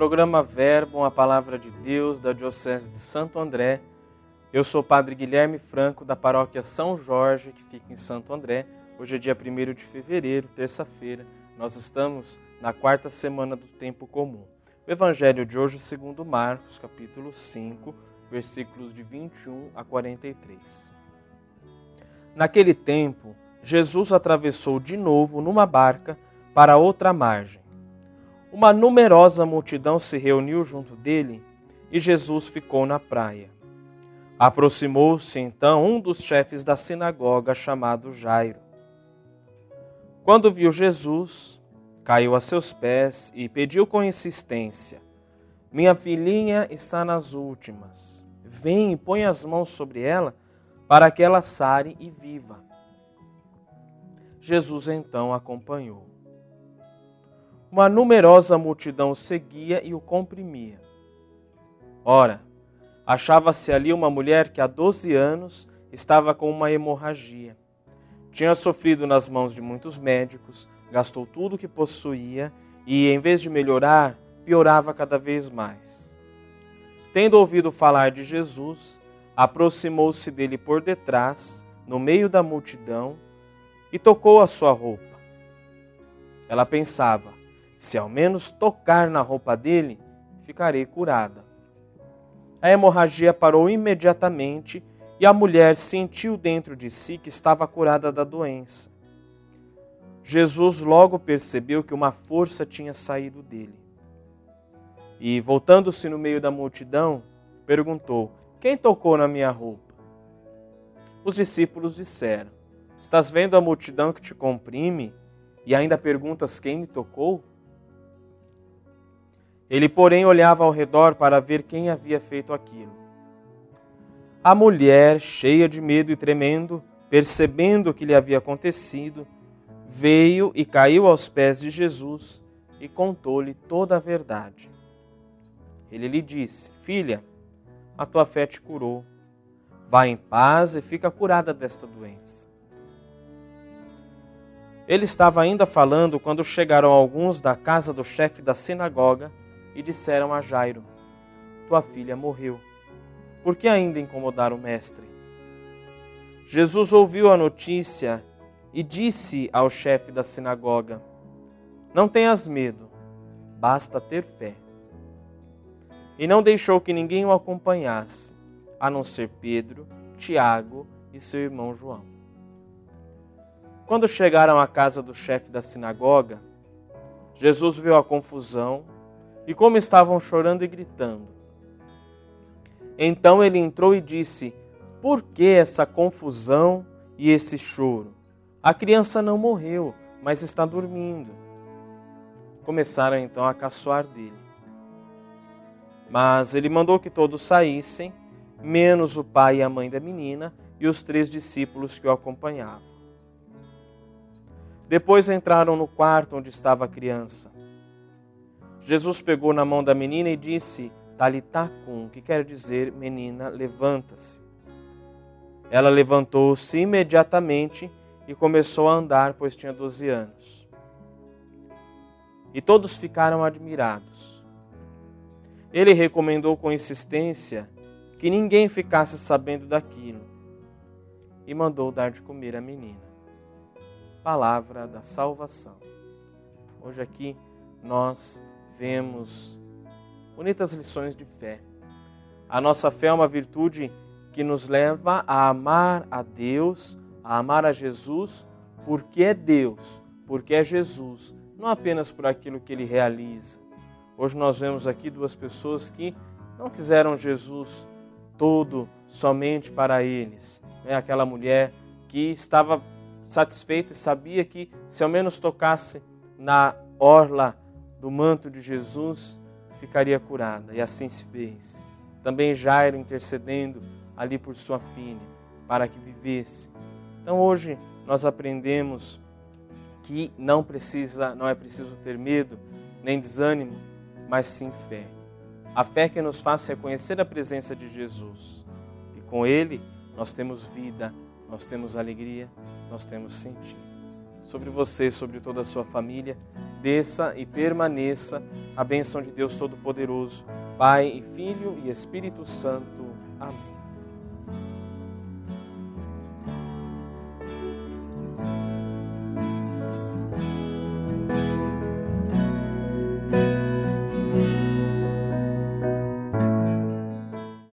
programa Verbo, a palavra de Deus da Diocese de Santo André. Eu sou o Padre Guilherme Franco, da paróquia São Jorge, que fica em Santo André. Hoje é dia 1 de fevereiro, terça-feira. Nós estamos na quarta semana do tempo comum. O evangelho de hoje, segundo Marcos, capítulo 5, versículos de 21 a 43. Naquele tempo, Jesus atravessou de novo numa barca para outra margem uma numerosa multidão se reuniu junto dele e Jesus ficou na praia. Aproximou-se então um dos chefes da sinagoga, chamado Jairo. Quando viu Jesus, caiu a seus pés e pediu com insistência: Minha filhinha está nas últimas. Vem e põe as mãos sobre ela, para que ela sare e viva. Jesus então acompanhou. Uma numerosa multidão seguia e o comprimia. Ora, achava-se ali uma mulher que há 12 anos estava com uma hemorragia. Tinha sofrido nas mãos de muitos médicos, gastou tudo o que possuía e, em vez de melhorar, piorava cada vez mais. Tendo ouvido falar de Jesus, aproximou-se dele por detrás, no meio da multidão, e tocou a sua roupa. Ela pensava: se ao menos tocar na roupa dele, ficarei curada. A hemorragia parou imediatamente e a mulher sentiu dentro de si que estava curada da doença. Jesus logo percebeu que uma força tinha saído dele. E, voltando-se no meio da multidão, perguntou: Quem tocou na minha roupa? Os discípulos disseram: Estás vendo a multidão que te comprime e ainda perguntas quem me tocou? Ele, porém, olhava ao redor para ver quem havia feito aquilo. A mulher, cheia de medo e tremendo, percebendo o que lhe havia acontecido, veio e caiu aos pés de Jesus e contou-lhe toda a verdade. Ele lhe disse: Filha, a tua fé te curou. Vá em paz e fica curada desta doença. Ele estava ainda falando quando chegaram alguns da casa do chefe da sinagoga e disseram a Jairo: Tua filha morreu. Por que ainda incomodar o mestre? Jesus ouviu a notícia e disse ao chefe da sinagoga: Não tenhas medo, basta ter fé. E não deixou que ninguém o acompanhasse, a não ser Pedro, Tiago e seu irmão João. Quando chegaram à casa do chefe da sinagoga, Jesus viu a confusão e como estavam chorando e gritando. Então ele entrou e disse: Por que essa confusão e esse choro? A criança não morreu, mas está dormindo. Começaram então a caçoar dele. Mas ele mandou que todos saíssem, menos o pai e a mãe da menina e os três discípulos que o acompanhavam. Depois entraram no quarto onde estava a criança. Jesus pegou na mão da menina e disse: Talitacum, que quer dizer, menina, levanta-se. Ela levantou-se imediatamente e começou a andar, pois tinha doze anos. E todos ficaram admirados. Ele recomendou com insistência que ninguém ficasse sabendo daquilo e mandou dar de comer à menina. Palavra da salvação. Hoje aqui nós vemos bonitas lições de fé. A nossa fé é uma virtude que nos leva a amar a Deus, a amar a Jesus, porque é Deus, porque é Jesus, não apenas por aquilo que ele realiza. Hoje nós vemos aqui duas pessoas que não quiseram Jesus todo somente para eles. É aquela mulher que estava satisfeita e sabia que se ao menos tocasse na orla do manto de Jesus, ficaria curada. E assim se fez. Também Jairo intercedendo ali por sua filha, para que vivesse. Então hoje nós aprendemos que não precisa, não é preciso ter medo, nem desânimo, mas sim fé. A fé que nos faz reconhecer a presença de Jesus. E com ele nós temos vida, nós temos alegria, nós temos sentido. Sobre você, sobre toda a sua família. Desça e permaneça a bênção de Deus Todo-Poderoso, Pai e Filho e Espírito Santo. Amém.